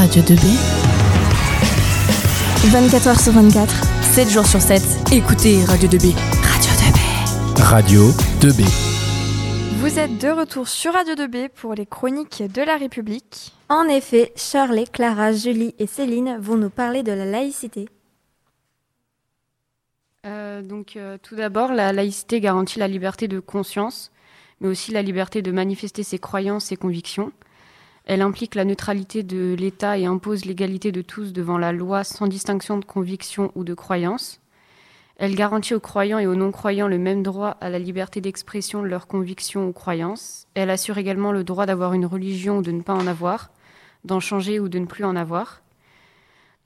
Radio 2B. 24h sur 24, 7 jours sur 7. Écoutez Radio 2B. Radio 2B. Radio 2B. Vous êtes de retour sur Radio 2B pour les chroniques de la République. En effet, Shirley, Clara, Julie et Céline vont nous parler de la laïcité. Euh, donc, euh, tout d'abord, la laïcité garantit la liberté de conscience, mais aussi la liberté de manifester ses croyances et convictions. Elle implique la neutralité de l'État et impose l'égalité de tous devant la loi sans distinction de conviction ou de croyance. Elle garantit aux croyants et aux non-croyants le même droit à la liberté d'expression de leurs convictions ou croyances. Elle assure également le droit d'avoir une religion ou de ne pas en avoir, d'en changer ou de ne plus en avoir.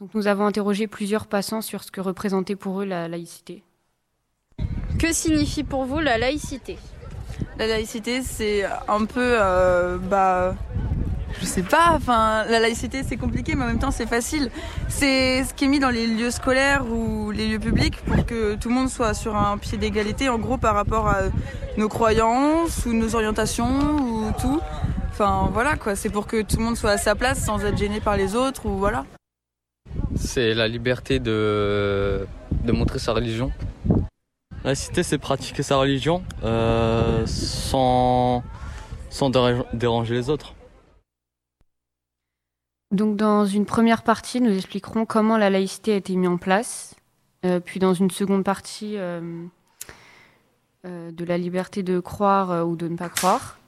Donc nous avons interrogé plusieurs passants sur ce que représentait pour eux la laïcité. Que signifie pour vous la laïcité? La laïcité, c'est un peu euh, bah, je sais pas, enfin, la laïcité c'est compliqué, mais en même temps c'est facile. C'est ce qui est mis dans les lieux scolaires ou les lieux publics pour que tout le monde soit sur un pied d'égalité, en gros, par rapport à nos croyances ou nos orientations ou tout. Enfin, voilà quoi, c'est pour que tout le monde soit à sa place sans être gêné par les autres ou voilà. C'est la liberté de, de montrer sa religion. La laïcité, c'est pratiquer sa religion euh, sans, sans déranger les autres. Donc dans une première partie, nous expliquerons comment la laïcité a été mise en place, euh, puis dans une seconde partie, euh, euh, de la liberté de croire ou de ne pas croire.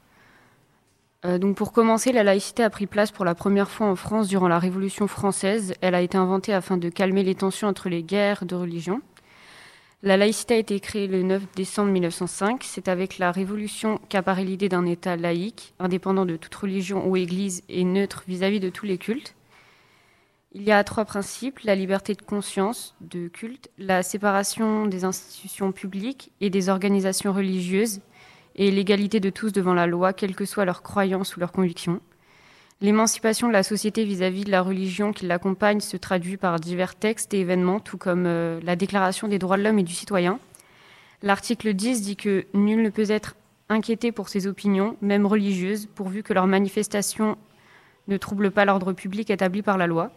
donc pour commencer, la laïcité a pris place pour la première fois en France durant la Révolution française. Elle a été inventée afin de calmer les tensions entre les guerres de religion. La laïcité a été créée le 9 décembre 1905. C'est avec la Révolution qu'apparaît l'idée d'un État laïque, indépendant de toute religion ou Église et neutre vis-à-vis de tous les cultes. Il y a trois principes, la liberté de conscience, de culte, la séparation des institutions publiques et des organisations religieuses, et l'égalité de tous devant la loi, quelles que soient leurs croyances ou leurs convictions. L'émancipation de la société vis-à-vis de la religion qui l'accompagne se traduit par divers textes et événements, tout comme euh, la Déclaration des droits de l'homme et du citoyen. L'article 10 dit que nul ne peut être inquiété pour ses opinions, même religieuses, pourvu que leurs manifestations ne troublent pas l'ordre public établi par la loi.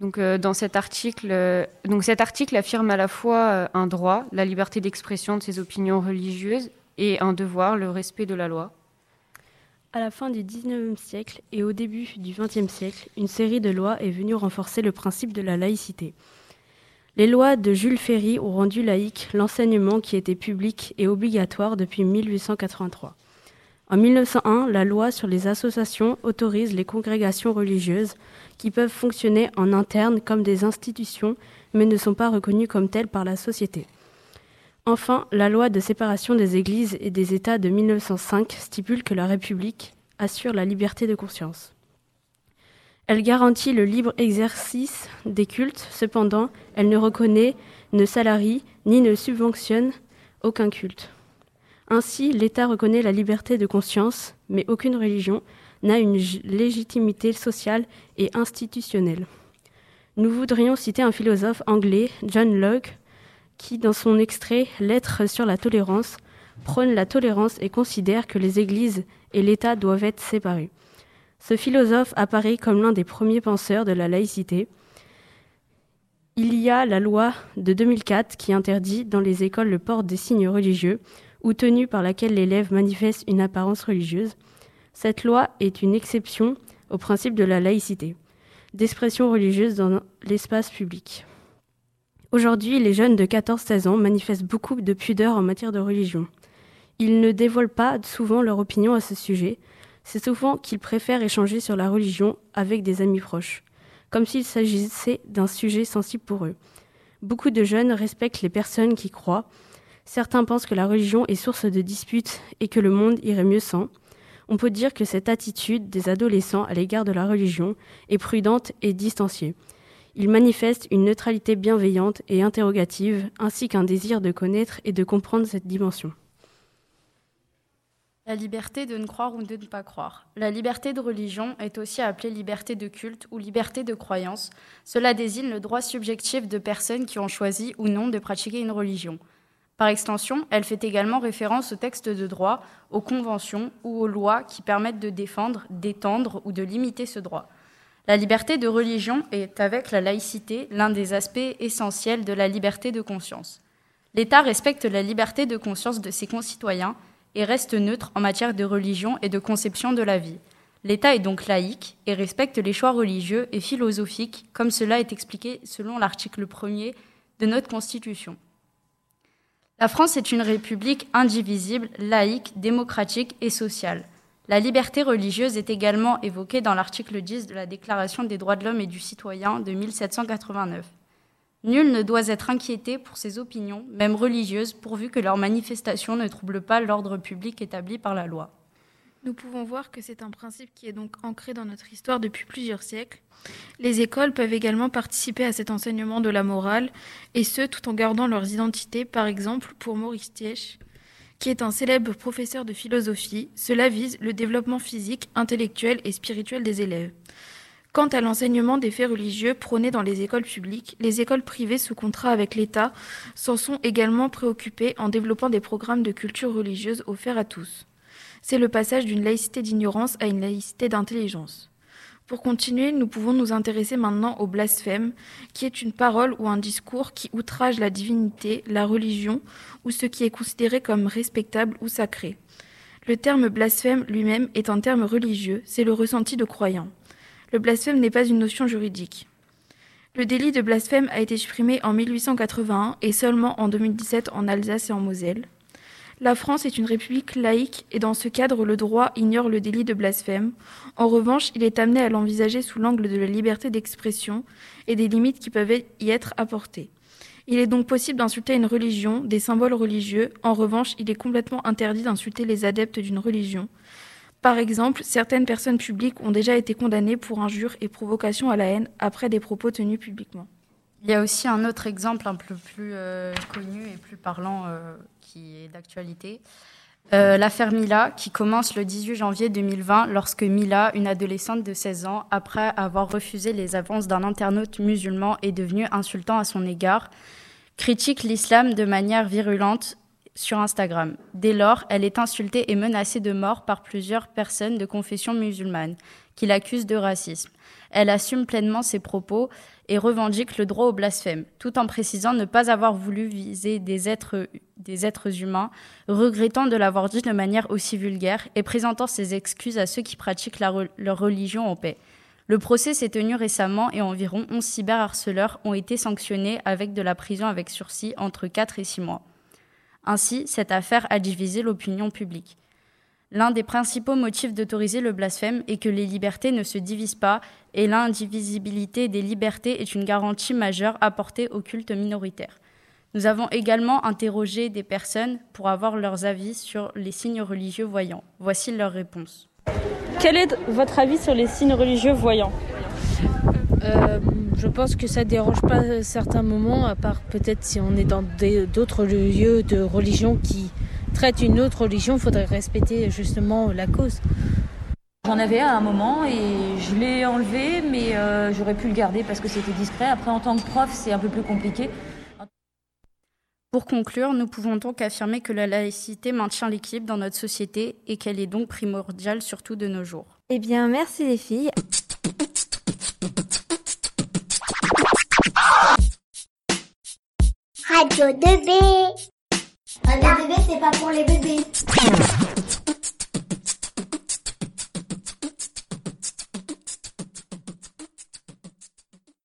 Donc, euh, dans cet article, euh, donc cet article affirme à la fois un droit, la liberté d'expression de ses opinions religieuses, et un devoir, le respect de la loi. À la fin du XIXe siècle et au début du XXe siècle, une série de lois est venue renforcer le principe de la laïcité. Les lois de Jules Ferry ont rendu laïque l'enseignement qui était public et obligatoire depuis 1883. En 1901, la loi sur les associations autorise les congrégations religieuses qui peuvent fonctionner en interne comme des institutions mais ne sont pas reconnues comme telles par la société. Enfin, la loi de séparation des églises et des États de 1905 stipule que la République assure la liberté de conscience. Elle garantit le libre exercice des cultes, cependant, elle ne reconnaît, ne salarie ni ne subventionne aucun culte. Ainsi, l'État reconnaît la liberté de conscience, mais aucune religion n'a une légitimité sociale et institutionnelle. Nous voudrions citer un philosophe anglais, John Locke, qui, dans son extrait Lettre sur la tolérance, prône la tolérance et considère que les églises et l'État doivent être séparés. Ce philosophe apparaît comme l'un des premiers penseurs de la laïcité. Il y a la loi de 2004 qui interdit dans les écoles le port des signes religieux ou tenue par laquelle l'élève manifeste une apparence religieuse. Cette loi est une exception au principe de la laïcité, d'expression religieuse dans l'espace public. Aujourd'hui, les jeunes de 14-16 ans manifestent beaucoup de pudeur en matière de religion. Ils ne dévoilent pas souvent leur opinion à ce sujet. C'est souvent qu'ils préfèrent échanger sur la religion avec des amis proches, comme s'il s'agissait d'un sujet sensible pour eux. Beaucoup de jeunes respectent les personnes qui croient. Certains pensent que la religion est source de disputes et que le monde irait mieux sans. On peut dire que cette attitude des adolescents à l'égard de la religion est prudente et distanciée. Il manifeste une neutralité bienveillante et interrogative, ainsi qu'un désir de connaître et de comprendre cette dimension. La liberté de ne croire ou de ne pas croire. La liberté de religion est aussi appelée liberté de culte ou liberté de croyance. Cela désigne le droit subjectif de personnes qui ont choisi ou non de pratiquer une religion. Par extension, elle fait également référence aux textes de droit, aux conventions ou aux lois qui permettent de défendre, d'étendre ou de limiter ce droit. La liberté de religion est, avec la laïcité, l'un des aspects essentiels de la liberté de conscience. L'État respecte la liberté de conscience de ses concitoyens et reste neutre en matière de religion et de conception de la vie. L'État est donc laïque et respecte les choix religieux et philosophiques, comme cela est expliqué selon l'article 1er de notre Constitution. La France est une république indivisible, laïque, démocratique et sociale. La liberté religieuse est également évoquée dans l'article 10 de la Déclaration des droits de l'homme et du citoyen de 1789. Nul ne doit être inquiété pour ses opinions, même religieuses, pourvu que leurs manifestations ne troublent pas l'ordre public établi par la loi. Nous pouvons voir que c'est un principe qui est donc ancré dans notre histoire depuis plusieurs siècles. Les écoles peuvent également participer à cet enseignement de la morale, et ce, tout en gardant leurs identités. Par exemple, pour Maurice Tiech, qui est un célèbre professeur de philosophie, cela vise le développement physique, intellectuel et spirituel des élèves. Quant à l'enseignement des faits religieux prônés dans les écoles publiques, les écoles privées sous contrat avec l'État s'en sont également préoccupées en développant des programmes de culture religieuse offerts à tous. C'est le passage d'une laïcité d'ignorance à une laïcité d'intelligence. Pour continuer, nous pouvons nous intéresser maintenant au blasphème, qui est une parole ou un discours qui outrage la divinité, la religion ou ce qui est considéré comme respectable ou sacré. Le terme blasphème lui-même est un terme religieux, c'est le ressenti de croyants. Le blasphème n'est pas une notion juridique. Le délit de blasphème a été supprimé en 1881 et seulement en 2017 en Alsace et en Moselle. La France est une république laïque et dans ce cadre, le droit ignore le délit de blasphème. En revanche, il est amené à l'envisager sous l'angle de la liberté d'expression et des limites qui peuvent y être apportées. Il est donc possible d'insulter une religion, des symboles religieux. En revanche, il est complètement interdit d'insulter les adeptes d'une religion. Par exemple, certaines personnes publiques ont déjà été condamnées pour injures et provocation à la haine après des propos tenus publiquement. Il y a aussi un autre exemple un peu plus euh, connu et plus parlant euh, qui est d'actualité. Euh, l'affaire Mila, qui commence le 18 janvier 2020 lorsque Mila, une adolescente de 16 ans, après avoir refusé les avances d'un internaute musulman, est devenue insultant à son égard, critique l'islam de manière virulente sur Instagram. Dès lors, elle est insultée et menacée de mort par plusieurs personnes de confession musulmane qui l'accusent de racisme. Elle assume pleinement ses propos et revendique le droit au blasphème, tout en précisant ne pas avoir voulu viser des êtres, des êtres humains, regrettant de l'avoir dit de manière aussi vulgaire et présentant ses excuses à ceux qui pratiquent leur religion en paix. Le procès s'est tenu récemment et environ 11 cyberharceleurs ont été sanctionnés avec de la prison avec sursis entre 4 et 6 mois. Ainsi, cette affaire a divisé l'opinion publique. L'un des principaux motifs d'autoriser le blasphème est que les libertés ne se divisent pas et l'indivisibilité des libertés est une garantie majeure apportée au culte minoritaire. Nous avons également interrogé des personnes pour avoir leurs avis sur les signes religieux voyants. Voici leurs réponses. Quel est votre avis sur les signes religieux voyants? Euh, je pense que ça dérange pas certains moments, à part peut-être si on est dans d'autres lieux de religion qui traitent une autre religion, il faudrait respecter justement la cause. J'en avais un à un moment et je l'ai enlevé, mais euh, j'aurais pu le garder parce que c'était discret. Après, en tant que prof, c'est un peu plus compliqué. Pour conclure, nous pouvons donc affirmer que la laïcité maintient l'équilibre dans notre société et qu'elle est donc primordiale, surtout de nos jours. Eh bien, merci les filles. Radio 2B. Radio 2B, c'est pas pour les bébés.